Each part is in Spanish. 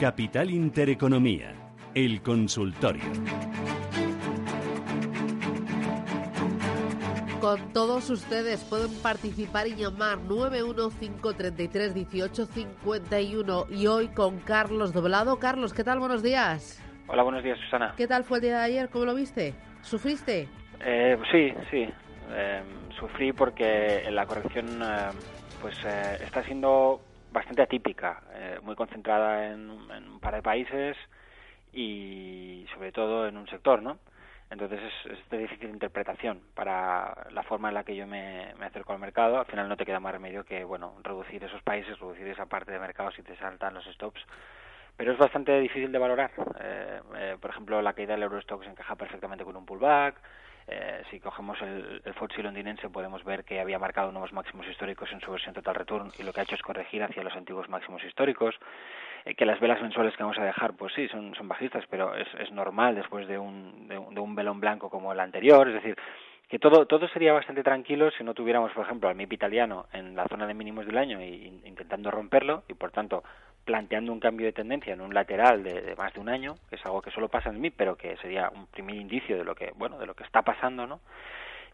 Capital Intereconomía, el consultorio. Con todos ustedes pueden participar y llamar 915331851 y hoy con Carlos Doblado. Carlos, ¿qué tal? Buenos días. Hola, buenos días, Susana. ¿Qué tal fue el día de ayer? ¿Cómo lo viste? ¿Sufriste? Eh, sí, sí. Em, sufrí porque la corrección eh, pues eh, está siendo bastante atípica, eh, muy concentrada en, un par de países y sobre todo en un sector, ¿no? Entonces es, de difícil interpretación para la forma en la que yo me, acerco al mercado. Al final no te queda más remedio que, bueno, reducir esos países, reducir esa parte de mercado si te saltan los stops. Pero es bastante difícil de valorar. Eh, eh, por ejemplo, la caída del Eurostox encaja perfectamente con un pullback. Eh, si cogemos el, el FTSE londinense podemos ver que había marcado nuevos máximos históricos en su versión total return y lo que ha hecho es corregir hacia los antiguos máximos históricos. Eh, que las velas mensuales que vamos a dejar, pues sí, son, son bajistas, pero es, es normal después de un, de, un velón blanco como el anterior. Es decir, que todo, todo sería bastante tranquilo si no tuviéramos, por ejemplo, al MIP italiano en la zona de mínimos del año y, intentando romperlo y, por tanto, planteando un cambio de tendencia en un lateral de, más de un año, que es algo que solo pasa en el MIP, pero que sería un primer indicio de lo que, bueno, de lo que está pasando, ¿no?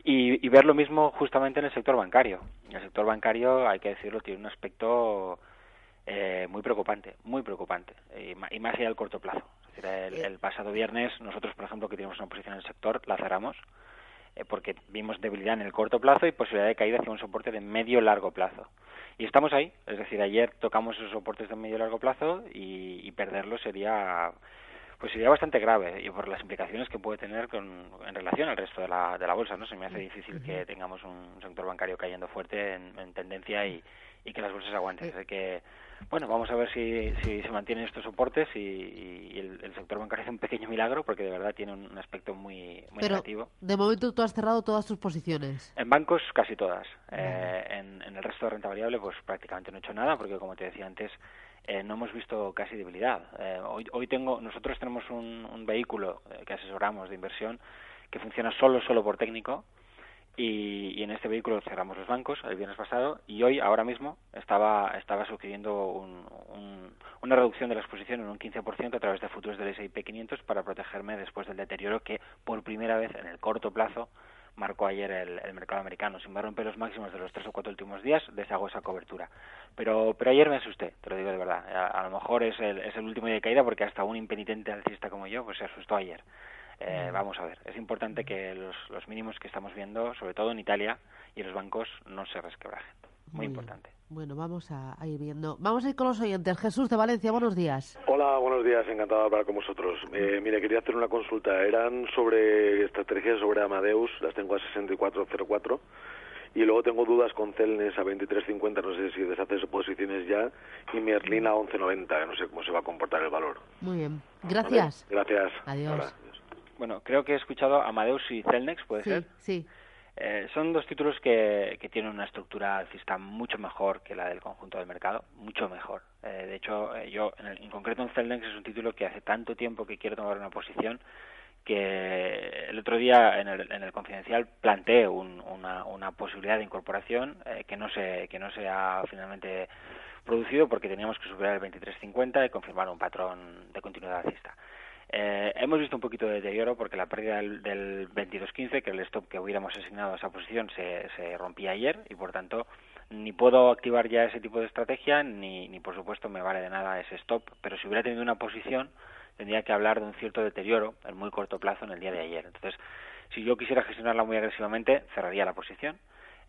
Y, y ver lo mismo justamente en el sector bancario. El sector bancario, hay que decirlo, tiene un aspecto eh, muy preocupante, muy preocupante, y, más allá del corto plazo. Es decir, el, pasado viernes nosotros, por ejemplo, que tenemos una posición en el sector, la cerramos eh, porque vimos debilidad en el corto plazo y posibilidad de caída hacia un soporte de medio-largo plazo. Y estamos ahí, es decir, ayer tocamos esos soportes de medio-largo plazo y, y perderlo sería pues sería bastante grave y por las implicaciones que puede tener con, en relación al resto de la, de la bolsa, ¿no? Se me hace difícil que tengamos un sector bancario cayendo fuerte en, tendencia y, y, que las bolsas aguanten. Así que bueno, vamos a ver si, si se mantienen estos soportes y, el, sector bancario hace un pequeño milagro porque de verdad tiene un, aspecto muy, muy Pero, negativo. De momento tú has cerrado todas tus posiciones. En bancos casi todas. Eh, en, el resto de renta variable pues prácticamente no he hecho nada porque como te decía antes eh, no hemos visto casi debilidad. Eh, hoy, hoy tengo, nosotros tenemos un, un vehículo que asesoramos de inversión que funciona solo solo por técnico y, en este vehículo cerramos los bancos el viernes pasado y hoy, ahora mismo, estaba, estaba sugiriendo un, una reducción de la exposición en un 15% a través de futuros del S&P 500 para protegerme después del deterioro que por primera vez en el corto plazo marcó ayer el, mercado americano. Si me romper los máximos de los tres o cuatro últimos días, deshago esa cobertura. Pero, pero ayer me asusté, te lo digo de verdad. A, lo mejor es el, es el último día de caída porque hasta un impenitente alcista como yo pues se asustó ayer. Eh, vamos a ver, es importante que los, los, mínimos que estamos viendo, sobre todo en Italia y en los bancos, no se resquebrajen. Muy, importante. Bueno, vamos a, ir viendo. Vamos a ir con los oyentes. Jesús de Valencia, buenos días. Hola, buenos días, encantado de hablar con vosotros. Eh, mire, quería hacer una consulta. Eran sobre estrategias sobre Amadeus, las tengo a 6404. Y luego tengo dudas con Celnes a 23.50, no sé si deshaces posiciones ya, y Merlin a 11.90, no sé cómo se va a comportar el valor. Muy bien, gracias. Gracias. Adiós. Bueno, creo que he escuchado Amadeus y Celnex, ¿puede ser? Sí, eh, son dos títulos que, que, tienen una estructura alcista mucho mejor que la del conjunto del mercado, mucho mejor. Eh, de hecho, eh, yo en, en, concreto en Celnex es un título que hace tanto tiempo que quiero tomar una posición que el otro día en el, en el confidencial planteé una, una, posibilidad de incorporación que no se que no se ha finalmente producido porque teníamos que superar el 23.50 y confirmar un patrón de continuidad alcista. Eh, hemos visto un poquito de deterioro porque la pérdida del, del 22.15, que el stop que hubiéramos asignado a esa posición, se, se rompía ayer y por tanto ni puedo activar ya ese tipo de estrategia ni, ni por supuesto me vale de nada ese stop. Pero si hubiera tenido una posición tendría que hablar de un cierto deterioro en muy corto plazo en el día de ayer. Entonces, si yo quisiera gestionarla muy agresivamente, cerraría la posición.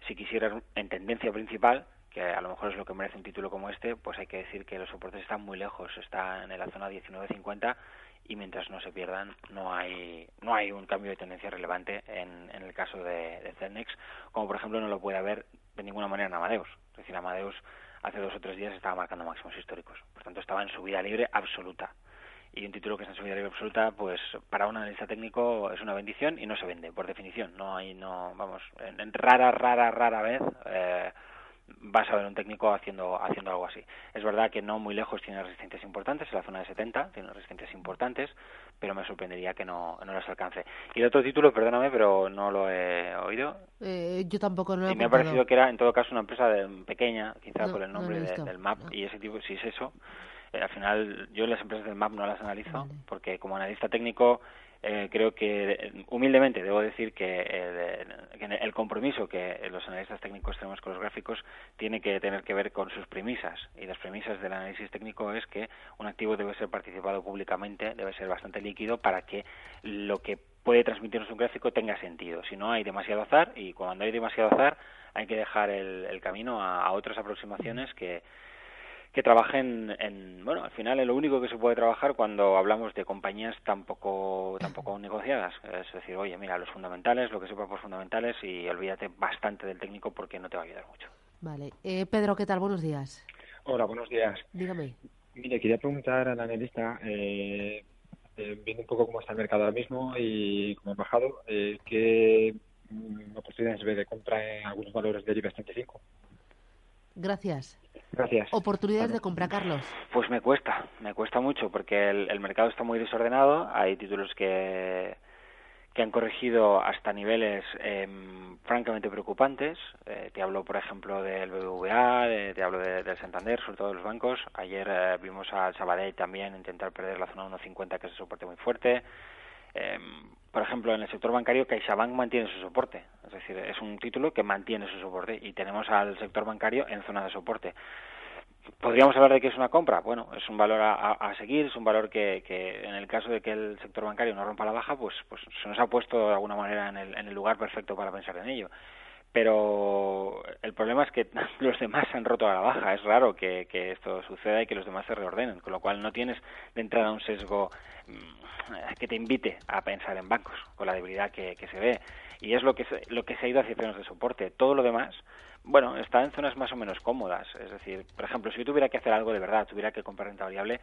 Si quisiera en tendencia principal, que a lo mejor es lo que merece un título como este, pues hay que decir que los soportes están muy lejos, está en la zona 19.50 y mientras no se pierdan no hay no hay un cambio de tendencia relevante en, en el caso de, de como por ejemplo no lo puede haber de ninguna manera en Amadeus. Es decir, Amadeus hace dos o tres días estaba marcando máximos históricos, por tanto estaba en subida libre absoluta. Y un título que está en subida libre absoluta, pues para un analista técnico es una bendición y no se vende, por definición. No hay, no, vamos, en, en rara, rara, rara vez eh, vas a ver un técnico haciendo haciendo algo así. Es verdad que no muy lejos tiene resistencias importantes, en la zona de 70 tiene resistencias importantes, pero me sorprendería que no, no las alcance. Y el otro título, perdóname, pero no lo he oído. Eh, yo tampoco no lo he Y me ha parecido que era, en todo caso, una empresa de- pequeña, quizá No, por el no nombre de- del MAP, y ese tipo, si es eso, eh, al final yo las empresas del MAP no las analizo, Vale. porque como analista técnico eh, creo que eh, humildemente debo decir que el, que el compromiso que los analistas técnicos tenemos con los gráficos tiene que tener que ver con sus premisas y las premisas del análisis técnico es que un activo debe ser participado públicamente, debe ser bastante líquido para que lo que puede transmitirnos un gráfico tenga sentido. Si no hay demasiado azar y cuando hay demasiado azar hay que dejar el, el camino a otras aproximaciones que que trabajen en bueno al final es lo único que se puede trabajar cuando hablamos de compañías tampoco tampoco negociadas es decir oye mira los fundamentales lo que sepa por fundamentales y olvídate bastante del técnico porque no te va a ayudar mucho Vale. Eh, Pedro, ¿qué tal? Buenos días. Hola, buenos días. Dígame. Mire, quería preguntar al analista, eh, eh, viendo un poco cómo está el mercado ahora mismo y cómo ha bajado, eh, ¿qué mm, oportunidades ve de compra en algunos valores del IBEX 35? Gracias. Gracias. Oportunidades de compra, Carlos. Pues me cuesta, me cuesta mucho porque el, el mercado está muy desordenado. Hay títulos que, que han corregido hasta niveles em, francamente preocupantes. Eh, te hablo, por ejemplo, del BBVA, de- te hablo de- del Santander, sobre todo de los bancos. Ayer eh, vimos al Sabadell también intentar perder la zona 1.50, que es un soporte muy fuerte. Em, por ejemplo, en el sector bancario, CaixaBank mantiene su soporte. Es decir, es un título que mantiene su soporte y tenemos al sector bancario en zona de soporte. ¿Podríamos hablar de que es una compra? Bueno, es un valor a, a- seguir, es un valor que, que en el caso de que el sector bancario no rompa la baja, pues, pues se nos ha puesto de alguna manera en el, en el lugar perfecto para pensar en ello. Pero el problema es que los demás se han roto a la baja. Es raro que, que esto suceda y que los demás se reordenen, con lo cual no tienes de entrada un sesgo mm, que te invite a pensar en bancos, con la debilidad que, que se ve. Y es lo que, se, lo que se ha ido hacia zonas de soporte. Todo lo demás bueno, está en zonas más o menos cómodas. Es decir, por ejemplo, si yo tuviera que hacer algo de verdad, tuviera que comprar renta variable,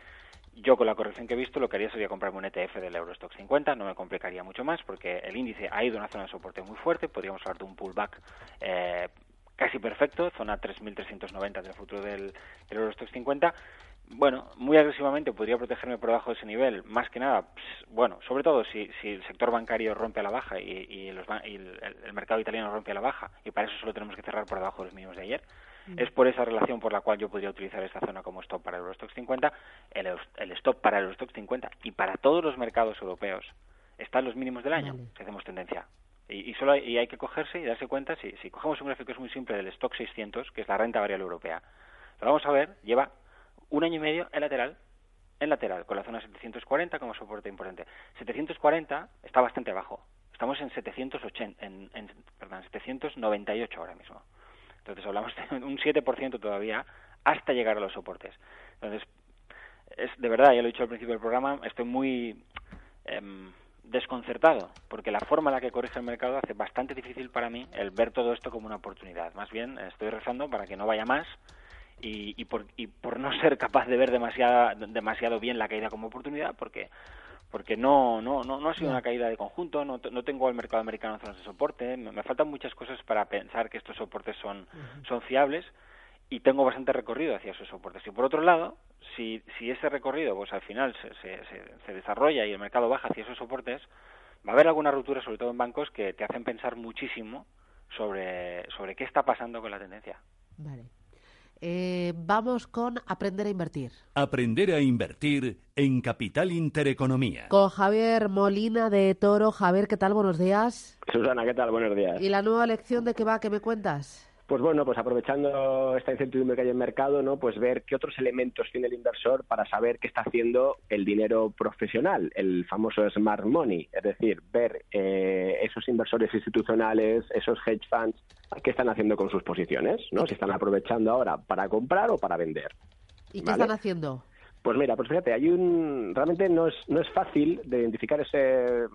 yo con la corrección que he visto lo que haría sería comprarme un ETF del Eurostock 50, no me complicaría mucho más porque el índice ha ido a una zona de soporte muy fuerte, podríamos hablar de un pullback eh, casi perfecto, zona 3.390 del futuro del, del Eurostock 50. Bueno, muy agresivamente podría protegerme por debajo de ese nivel, más que nada, pues, bueno, sobre todo si, si el sector bancario rompe a la baja y, y, los, y el, el mercado italiano rompe a la baja, y para eso solo tenemos que cerrar por debajo de los mínimos de ayer, es por esa relación por la cual yo podría utilizar esta zona como stop para el Eurostock 50, el, el stop para el Eurostock 50 y para todos los mercados europeos están los mínimos del año, Vale. si hacemos tendencia. Y, y solo hay, y hay que cogerse y darse cuenta, si, si cogemos un gráfico es muy simple del stock 600, que es la renta variable europea, lo vamos a ver, lleva un año y medio en lateral, en lateral, con la zona 740 como soporte importante. 740 está bastante abajo. Estamos en 780, en, en, perdón, 798 ahora mismo. Entonces hablamos de un 7% todavía hasta llegar a los soportes. Entonces, es de verdad, ya lo he dicho al principio del programa, estoy muy em, desconcertado, porque la forma en la que corrige el mercado hace bastante difícil para mí el ver todo esto como una oportunidad. Más bien, estoy rezando para que no vaya más y, y, por, y por no ser capaz de ver demasiada, demasiado bien la caída como oportunidad, porque porque no no no, no ha sido una caída de conjunto, no tengo al mercado americano en zonas de soporte, me, me faltan muchas cosas para pensar que estos soportes son, son fiables y tengo bastante recorrido hacia esos soportes. Y por otro lado, si, si ese recorrido pues al final se, se, se, se desarrolla y el mercado baja hacia esos soportes, va a haber alguna ruptura, sobre todo en bancos, que te hacen pensar muchísimo sobre, sobre qué está pasando con la tendencia. Vale. Eh, vamos con aprender a invertir. Aprender a invertir en Capital Intereconomía. Con Javier Molina de Toro. Javier, ¿qué tal? Buenos días. Susana, ¿qué tal? Buenos días. ¿Y la nueva lección de qué va? ¿Qué me cuentas? Pues bueno, pues aprovechando esta incertidumbre que hay en mercado, ¿no? Pues ver qué otros elementos tiene el inversor para saber qué está haciendo el dinero profesional, el famoso smart money, es decir, ver eh, esos inversores institucionales, esos hedge funds, qué están haciendo con sus posiciones, ¿no? Si están aprovechando ahora para comprar o para vender. ¿Y qué Vale. están haciendo? Pues mira, pues fíjate, hay un realmente no es no es fácil de identificar ese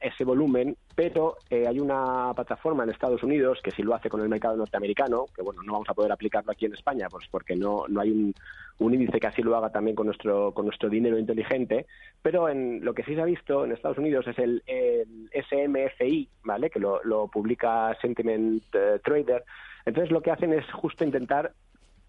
ese volumen, pero eh, hay una plataforma en Estados Unidos que sí lo hace con el mercado norteamericano, que bueno, no vamos a poder aplicarlo aquí en España, pues porque no, no hay un, índice que así lo haga también con nuestro, con nuestro dinero inteligente, pero en lo que sí se ha visto en Estados Unidos es el, el SMFI, ¿vale? Que lo, lo publica Sentiment eh, Trader. Entonces lo que hacen es justo intentar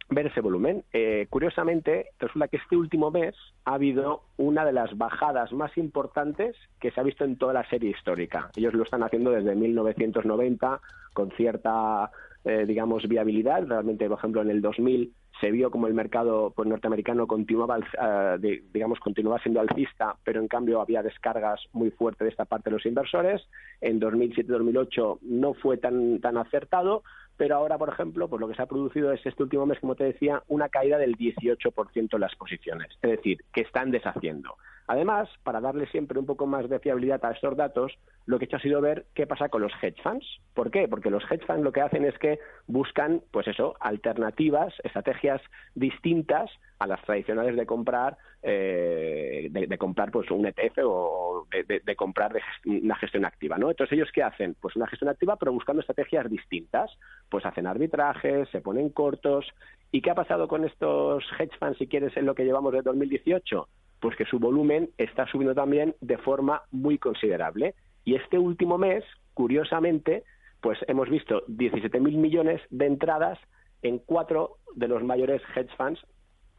ver ese volumen. Eh, curiosamente, resulta que este último mes ha habido una de las bajadas más importantes que se ha visto en toda la serie histórica. Ellos lo están haciendo desde 1990 con cierta, eh, digamos, viabilidad. Realmente, por ejemplo, en el 2000 se vio como el mercado pues, norteamericano continuaba, uh, digamos, continuaba siendo alcista, pero en cambio había descargas muy fuertes de esta parte de los inversores. En 2007-2008 no fue tan, tan acertado, pero ahora, por ejemplo, pues lo que se ha producido es este último mes, como te decía, una caída del 18% en las posiciones, es decir, que están deshaciendo. Además, para darle siempre un poco más de fiabilidad a estos datos, lo que he hecho ha sido ver qué pasa con los hedge funds. ¿Por qué? Porque los hedge funds lo que hacen es que buscan, pues eso, alternativas, estrategias distintas a las tradicionales de comprar, eh, de, comprar pues un ETF o de, de, de comprar una gestión activa, ¿no? Entonces ellos qué hacen, pues una gestión activa, pero buscando estrategias distintas, pues hacen arbitrajes, se ponen cortos. ¿Y qué ha pasado con estos hedge funds, si quieres, en lo que llevamos de 2018? Pues que su volumen está subiendo también de forma muy considerable. Y este último mes, curiosamente, pues hemos visto 17.000 millones de entradas en cuatro de los mayores hedge funds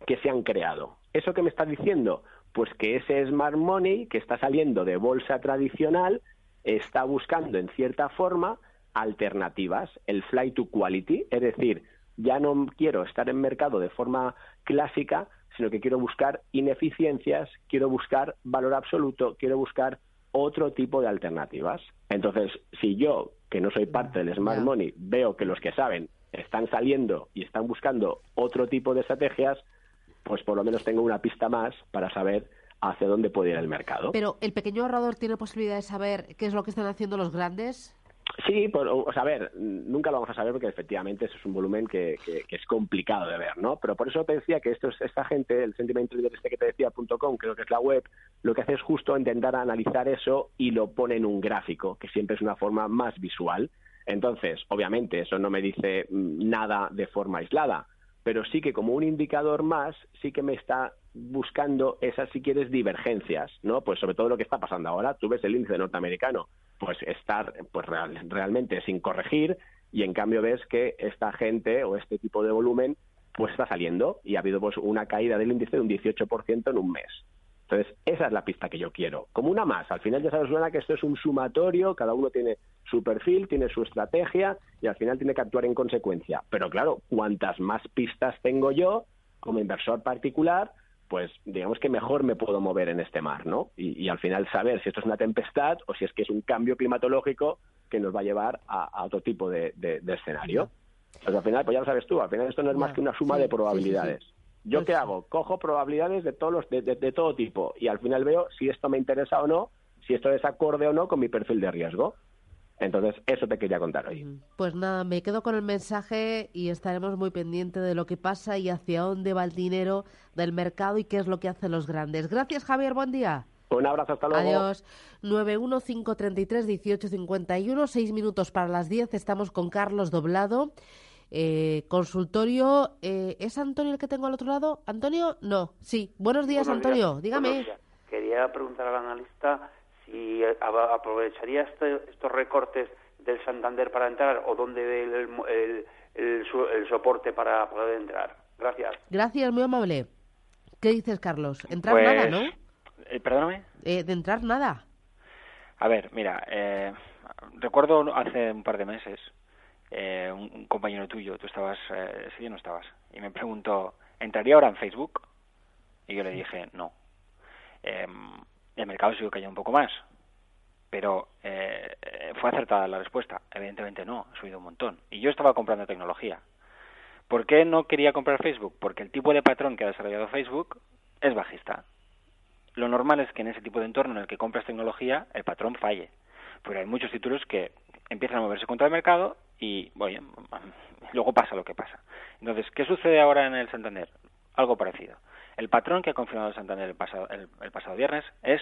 que se han creado. ¿Eso qué me está diciendo? Pues que ese smart money que está saliendo de bolsa tradicional está buscando en cierta forma alternativas, el fly to quality, es decir, ya no quiero estar en mercado de forma clásica, sino que quiero buscar ineficiencias, quiero buscar valor absoluto, quiero buscar otro tipo de alternativas. Entonces, si yo, que no soy parte del Smart Money, veo que los que saben están saliendo y están buscando otro tipo de estrategias, pues por lo menos tengo una pista más para saber hacia dónde puede ir el mercado. Pero el pequeño ahorrador tiene posibilidad de saber qué es lo que están haciendo los grandes. Sí, por, o sea, a ver, nunca lo vamos a saber porque efectivamente eso es un volumen que, que, que, es complicado de ver, ¿no? Pero por eso te decía que esto es, esta gente, el sentiment trader este que te decía, .com, creo que es la web, lo que hace es justo intentar analizar eso y lo pone en un gráfico, que siempre es una forma más visual. Entonces, obviamente, eso no me dice nada de forma aislada, pero sí que como un indicador más, sí que me está buscando esas, si quieres, divergencias, ¿no? Pues sobre todo lo que está pasando ahora, tú ves el índice norteamericano, pues estar pues real, realmente sin corregir y en cambio ves que esta gente o este tipo de volumen pues está saliendo y ha habido pues una caída del índice de un 18% en un mes. Entonces, esa es la pista que yo quiero. Como una más. Al final ya sabes, Luna, que esto es un sumatorio, cada uno tiene su perfil, tiene su estrategia y al final tiene que actuar en consecuencia. Pero claro, cuantas más pistas tengo yo como inversor particular, pues digamos que mejor me puedo mover en este mar, ¿no? Y, y, al final saber si esto es una tempestad o si es que es un cambio climatológico que nos va a llevar a, a otro tipo de, de, de escenario. Pues al final, pues ya lo sabes tú, al final esto no es más que una suma sí, de probabilidades. Sí, sí, ¿Yo pues qué hago? Cojo probabilidades de todos los, de, de, todo tipo y al final veo si esto me interesa o no, si esto es acorde o no con mi perfil de riesgo. Entonces, eso te quería contar hoy. Pues nada, me quedo con el mensaje y estaremos muy pendientes de lo que pasa y hacia dónde va el dinero del mercado y qué es lo que hacen los grandes. Gracias, Javier. Buen día. Un abrazo, hasta luego. Adiós. 915331851, seis minutos para las 10. Estamos con Carlos Doblado. Eh, consultorio, eh, ¿es Antonio el que tengo al otro lado? ¿Antonio? No, sí. Buenos días, Buenos Antonio. Días. Dígame. Días. Quería preguntar al analista si aprovecharía este, estos recortes del Santander para entrar o dónde ve el, el, el, el, soporte para poder entrar. Gracias. Gracias, muy amable. ¿Qué dices, Carlos? Entrar pues, nada, ¿no? Eh, perdóname. Eh, de entrar nada. A ver, mira, eh, recuerdo hace un par de meses eh, un, un, compañero tuyo, tú estabas, eh, ese día no estabas, y me preguntó, ¿entraría ahora en Facebook? Y yo le dije, no. Eh, el mercado sigue cayendo un poco más, pero eh, fue acertada la respuesta. Evidentemente no, ha subido un montón. Y yo estaba comprando tecnología. ¿Por qué no quería comprar Facebook? Porque el tipo de patrón que ha desarrollado Facebook es bajista. Lo normal es que en ese tipo de entorno en el que compras tecnología, el patrón falle. Pero hay muchos títulos que empiezan a moverse contra el mercado y, luego pasa lo que pasa. Entonces, ¿qué sucede ahora en el Santander? Algo parecido. El patrón que ha confirmado Santander el pasado, el, pasado viernes es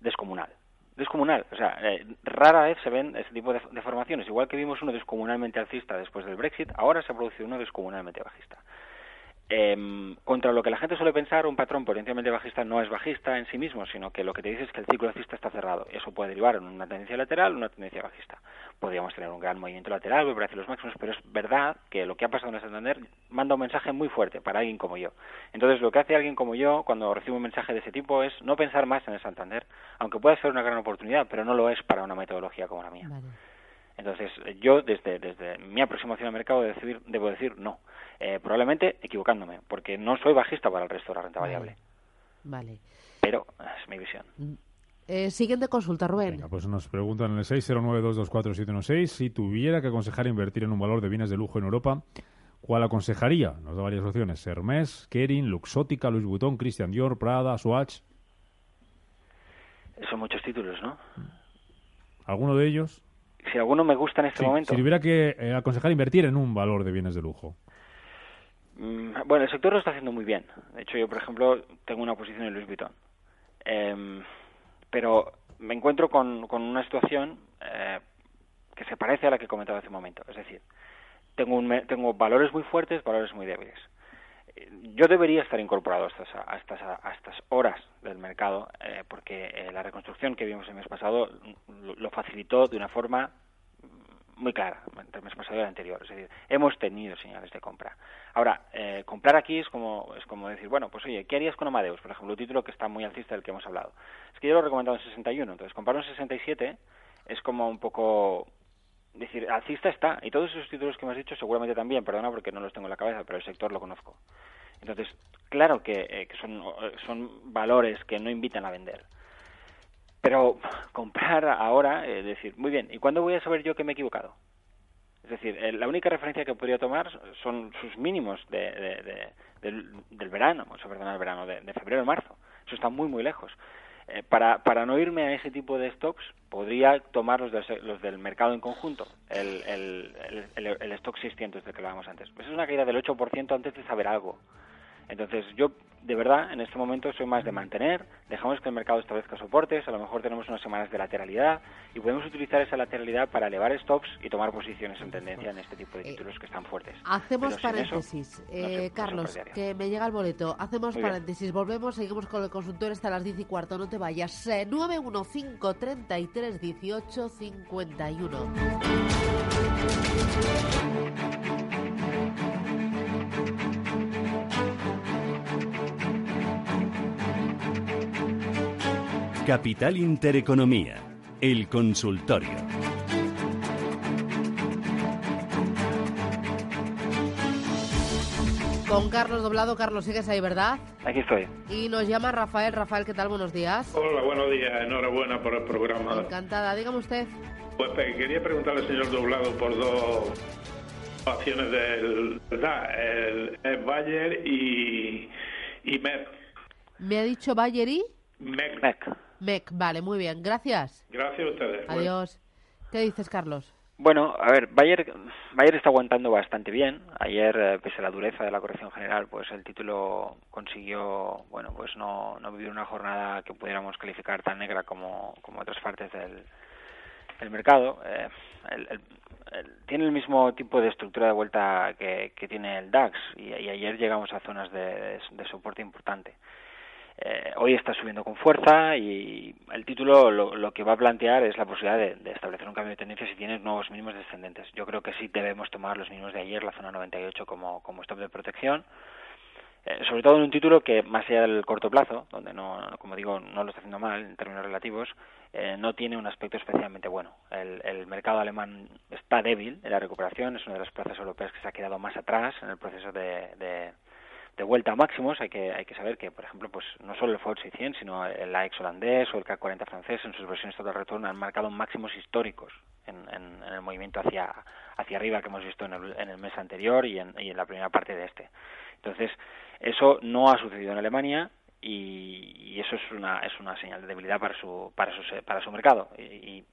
descomunal. Descomunal. O sea, eh, rara vez se ven ese tipo de, de, formaciones. Igual que vimos uno descomunalmente alcista después del Brexit, ahora se ha producido uno descomunalmente bajista. Eh, contra lo que la gente suele pensar, un patrón potencialmente bajista no es bajista en sí mismo, sino que lo que te dice es que el ciclo alcista está cerrado. Eso puede derivar en una tendencia lateral o una tendencia bajista. Podríamos tener un gran movimiento lateral, volver hacia los máximos, pero es verdad que lo que ha pasado en el Santander manda un mensaje muy fuerte para alguien como yo. Entonces, lo que hace alguien como yo cuando recibe un mensaje de ese tipo es no pensar más en el Santander, aunque pueda ser una gran oportunidad, pero no lo es para una metodología como la mía. Entonces, yo desde, desde mi aproximación al mercado debo decir, debo decir no. Eh, probablemente equivocándome, porque no soy bajista para el resto de la renta variable. Vale. Pero es mi visión. Mm. Eh, siguiente consulta, Rubén. pues nos preguntan en el 609224716 si tuviera que aconsejar invertir en un valor de bienes de lujo en Europa, ¿cuál aconsejaría? Nos da varias opciones. Hermès, Kering, Luxótica, Louis Vuitton, Christian Dior, Prada, Swatch. Son muchos títulos, ¿no? ¿Alguno de ellos? Si alguno me gusta en este momento. Si tuviera que eh, aconsejar invertir en un valor de bienes de lujo. Mm, bueno, el sector lo está haciendo muy bien. De hecho, yo, por ejemplo, tengo una posición en Louis Vuitton. Em, pero me encuentro con, con una situación eh, que se parece a la que comentaba hace un momento. Es decir, tengo, un, tengo valores muy fuertes, valores muy débiles yo debería estar incorporado a estas, a estas, a estas horas del mercado, eh, porque eh, la reconstrucción que vimos el mes pasado lo, facilitó de una forma muy clara entre el mes pasado y el anterior. Es decir, hemos tenido señales de compra. Ahora, eh, comprar aquí es como, es como decir, bueno, pues oye, ¿qué harías con Amadeus? Por ejemplo, un título que está muy alcista del que hemos hablado. Es que yo lo he recomendado en 61, entonces comprar en 67 es como un poco decir, alcista está, y todos esos títulos que hemos dicho seguramente también, perdona porque no los tengo en la cabeza, pero el sector lo conozco. Entonces, claro que, eh, son, son valores que no invitan a vender. Pero comprar ahora, es decir, muy bien, ¿y cuándo voy a saber yo que me he equivocado? Es decir, eh, la única referencia que podría tomar son sus mínimos de, del, verano, o perdón, el verano, de, febrero marzo. Eso está muy, muy lejos. Eh, para, para no irme a ese tipo de stocks, podría tomar los, los del mercado en conjunto, el, el, el, stock 600 del que hablábamos antes. Pues es una caída del 8% antes de saber algo. Entonces, yo de verdad en este momento soy más de mantener, dejamos que el mercado establezca soportes, a lo mejor tenemos unas semanas de lateralidad y podemos utilizar esa lateralidad para elevar stops y tomar posiciones en tendencia en este tipo de eh, títulos que están fuertes. Hacemos paréntesis, eh, Carlos, que me llega el boleto. Hacemos paréntesis, volvemos, seguimos con el consultor hasta las 10 y cuarto, no te vayas. 915 33 18 51. Capital Intereconomía, el consultorio. Con Carlos Doblado. Carlos, sigues ahí, ¿verdad? Aquí estoy. Y nos llama Rafael. Rafael, ¿qué tal? Buenos días. Hola, buenos días. Enhorabuena por el programa. Encantada. Dígame usted. Pues quería preguntarle al señor Doblado por dos acciones del... El, el Bayer y, y MEC. ¿Me ha dicho Bayer y? MEC. MEC. MEC, vale, muy bien. Gracias. Gracias a ustedes. Adiós. ¿Qué dices, Carlos? Bueno, a ver, Bayer, Bayer está aguantando bastante bien. Ayer, eh, pese a la dureza de la corrección general, pues el título consiguió, bueno, pues no, no vivir una jornada que pudiéramos calificar tan negra como, como otras partes del, del mercado. Eh, tiene el mismo tipo de estructura de vuelta que, que tiene el DAX y, ayer llegamos a zonas de soporte importante. Eh, hoy está subiendo con fuerza y el título lo, que va a plantear es la posibilidad de, establecer un cambio de tendencia si tienes nuevos mínimos descendentes. Yo creo que sí debemos tomar los mínimos de ayer, la zona 98, como, como stop de protección. Eh, sobre todo en un título que, más allá del corto plazo, donde no, como digo, no lo está haciendo mal en términos relativos, eh, no tiene un aspecto especialmente bueno. El, mercado alemán está débil en la recuperación, es una de las plazas europeas que se ha quedado más atrás en el proceso de de vuelta a máximos, hay que, hay que saber que, por ejemplo, pues no solo el FTSE 100, sino el AX holandés o el CAC 40 francés en sus versiones total return han marcado máximos históricos en, en, el movimiento hacia, hacia arriba que hemos visto en el, en el mes anterior y en, y en la primera parte de este. Entonces, eso no ha sucedido en Alemania y, y, eso es una es una señal de debilidad para su para su para su mercado. Y,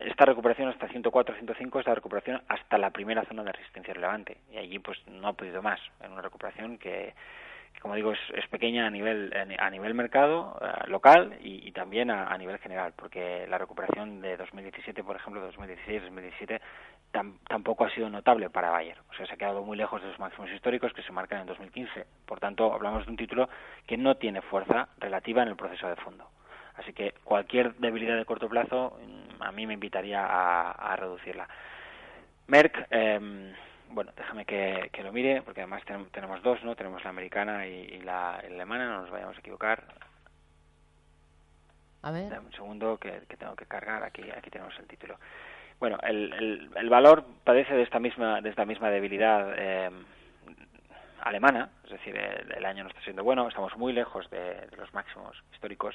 esta recuperación hasta 104 105 es la recuperación hasta la primera zona de resistencia relevante. Y allí pues no ha podido más. En una recuperación que como digo, es, pequeña a nivel a nivel mercado eh, local y, también a, nivel general, porque la recuperación de 2017, por ejemplo, 2016, 2017, tampoco ha sido notable para Bayer. O sea, se ha quedado muy lejos de los máximos históricos que se marcan en 2015. Por tanto, hablamos de un título que no tiene fuerza relativa en el proceso de fondo. Así que cualquier debilidad de corto plazo mm, a mí me invitaría a, reducirla. Merck, eh, bueno, déjame que, lo mire, porque además tenemos dos, ¿no? Tenemos la americana y, la, alemana, no nos vayamos a equivocar. A ver. Dame un segundo que, tengo que cargar, aquí, aquí tenemos el título. Bueno, el, el, valor padece de esta misma, de esta misma debilidad eh, alemana, es decir, el, año no está siendo bueno, estamos muy lejos de, de los máximos históricos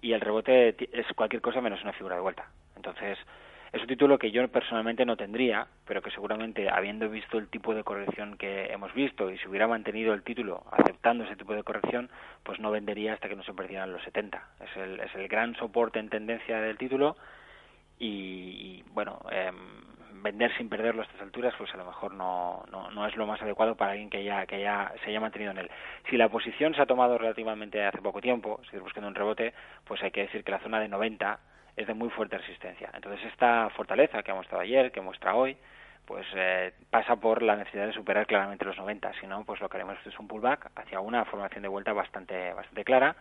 y el rebote es cualquier cosa menos una figura de vuelta. Entonces, es un título que yo personalmente no tendría, pero que seguramente habiendo visto el tipo de corrección que hemos visto y si hubiera mantenido el título aceptando ese tipo de corrección, pues no vendería hasta que no se perdieran los 70. Es el, es el gran soporte en tendencia del título y, bueno, em, vender sin perderlo a estas alturas, pues a lo mejor no, no, no, es lo más adecuado para alguien que ya, que ya se haya mantenido en él. Si la posición se ha tomado relativamente hace poco tiempo, si buscando un rebote, pues hay que decir que la zona de 90 es de muy fuerte resistencia. Entonces esta fortaleza que ha mostrado ayer, que muestra hoy, pues eh, pasa por la necesidad de superar claramente los 90. Si no, pues lo que haremos es un pullback hacia una formación de vuelta bastante, bastante clara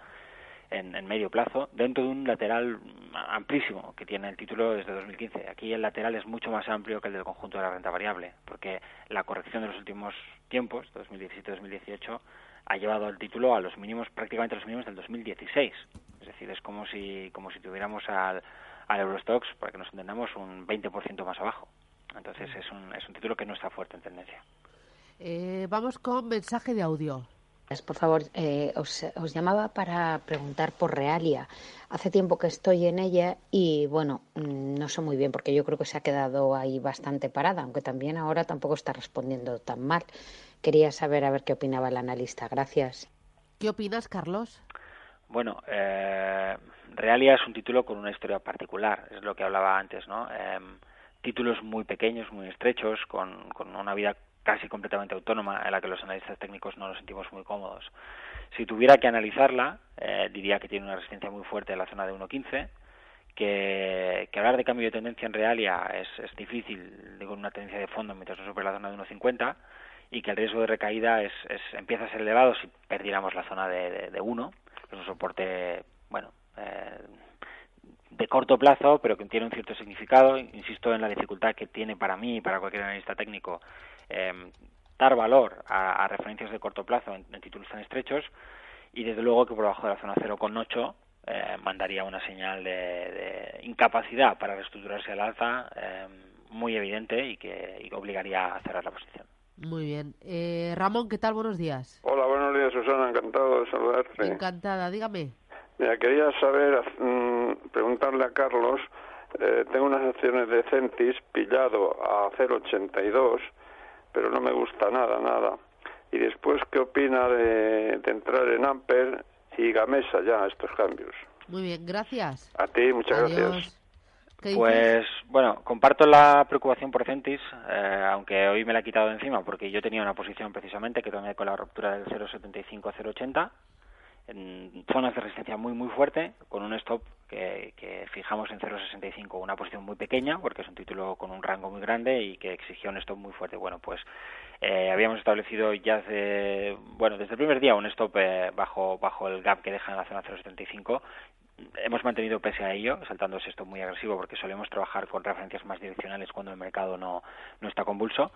en, en, medio plazo, dentro de un lateral amplísimo que tiene el título desde 2015. Aquí el lateral es mucho más amplio que el del conjunto de la renta variable, porque la corrección de los últimos tiempos, 2017-2018, ha llevado el título a los mínimos, prácticamente los mínimos del 2016. Es decir, es como si, como si tuviéramos al, al Eurostox, para que nos entendamos, un 20% más abajo. Entonces es un, es un título que no está fuerte en tendencia. Eh, vamos con mensaje de audio. Por favor, eh, os, os, llamaba para preguntar por Realia. Hace tiempo que estoy en ella y, bueno, mm, no sé muy bien porque yo creo que se ha quedado ahí bastante parada, aunque también ahora tampoco está respondiendo tan mal. Quería saber a ver qué opinaba el analista. Gracias. ¿Qué opinas, Carlos? Bueno, eh, Realia es un título con una historia particular, es lo que hablaba antes, ¿no? Em, títulos muy pequeños, muy estrechos, con, con una vida casi completamente autónoma en la que los analistas técnicos no nos sentimos muy cómodos. Si tuviera que analizarla, eh, diría que tiene una resistencia muy fuerte en la zona de 1.15, que, que, hablar de cambio de tendencia en Realia es, es difícil, digo, una tendencia de fondo mientras no supera la zona de 1.50, y que el riesgo de recaída es, empieza a ser elevado si perdiéramos la zona de, de, 1, que es un soporte, bueno, eh, de corto plazo, pero que tiene un cierto significado. Insisto en la dificultad que tiene para mí y para cualquier analista técnico eh, dar valor a, referencias de corto plazo en, títulos tan estrechos y desde luego que por debajo de la zona 0,8 eh, mandaría una señal de, incapacidad para reestructurarse al alza eh, muy evidente y que y obligaría a cerrar la posición. Muy bien. Eh, Ramón, ¿qué tal? Buenos días. Hola, buenos días, Susana. Encantado de saludarte. Encantada, dígame. Mira, quería saber, mm, preguntarle a Carlos, eh, tengo unas acciones de Centis pillado a 0,82, pero no me gusta nada, nada. Y después, ¿qué opina de, entrar en Amper y Gamesa ya, estos cambios? Muy bien, gracias. A ti, muchas gracias. Pues bueno, comparto la preocupación por Centis, eh, aunque hoy me la he quitado de encima porque yo tenía una posición precisamente que tomé con la ruptura del 0,75 a 0,80 en zonas de resistencia muy muy fuerte con un stop que, que fijamos en 0,65, una posición muy pequeña porque es un título con un rango muy grande y que exigía un stop muy fuerte. Bueno, pues eh, habíamos establecido ya hace, bueno, desde el primer día un stop eh, bajo bajo el gap que deja en la zona 0,75 hemos mantenido pese a ello, saltándose esto muy agresivo porque solemos trabajar con referencias más direccionales cuando el mercado no, no está convulso.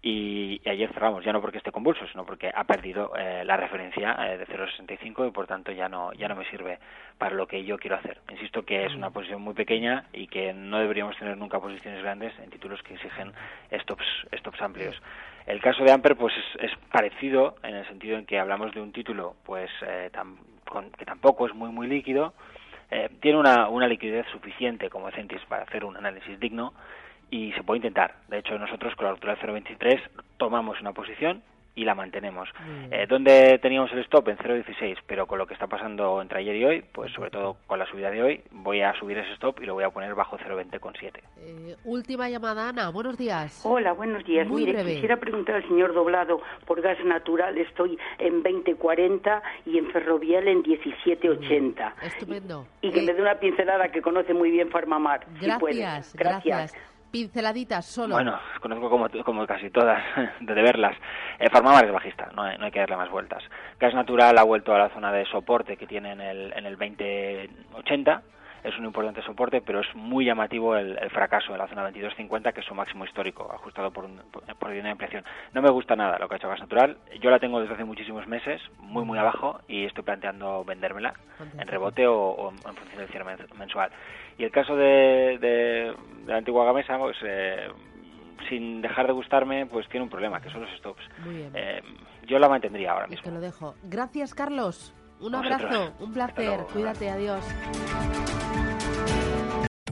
Y, ayer cerramos, ya no porque esté convulso, sino porque ha perdido eh, la referencia eh, de 0,65 y por tanto ya no, ya no me sirve para lo que yo quiero hacer. Insisto que es una posición muy pequeña y que no deberíamos tener nunca posiciones grandes en títulos que exigen stops, stops amplios. El caso de Amper pues es, parecido en el sentido en que hablamos de un título pues eh, que tampoco es muy muy líquido, eh, tiene una, una liquidez suficiente como Centis para hacer un análisis digno y se puede intentar. De hecho, nosotros con la altura del 0.23 tomamos una posición y la mantenemos. Eh, ¿Dónde teníamos el stop? En 0,16, pero con lo que está pasando entre ayer y hoy, pues sobre todo con la subida de hoy, voy a subir ese stop y lo voy a poner bajo 0,20,7. Eh, última llamada, Ana. Buenos días. Hola, buenos días. Muy Mire, breve. quisiera preguntar al señor Doblado por gas natural. Estoy en 2040 y en ferrovial en 1780. Estupendo. Y que me dé una pincelada que conoce muy bien Farmamar. si puede. Gracias, gracias. Pinceladitas solo. Bueno, conozco como, como casi todas, de verlas. Eh, Farmamar es bajista, no hay, no hay que darle más vueltas. Gas Natural ha vuelto a la zona de soporte que tiene en el, en el 2080. Es un importante soporte, pero es muy llamativo el, el fracaso de la zona 2250, que es su máximo histórico, ajustado por, un, por, por de inflación. No me gusta nada lo que ha hecho Gas Natural. Yo la tengo desde hace muchísimos meses, muy, muy abajo, y estoy planteando vendérmela en rebote o, o en función del cierre men- mensual. Y el caso de, de, de la antigua Gamesa, pues eh, sin dejar de gustarme, pues tiene un problema, que son los stops. Muy bien. Eh, yo la mantendría ahora Y mismo. te lo dejo. Gracias, Carlos. Un Vosotros. abrazo, un placer. Cuídate, adiós.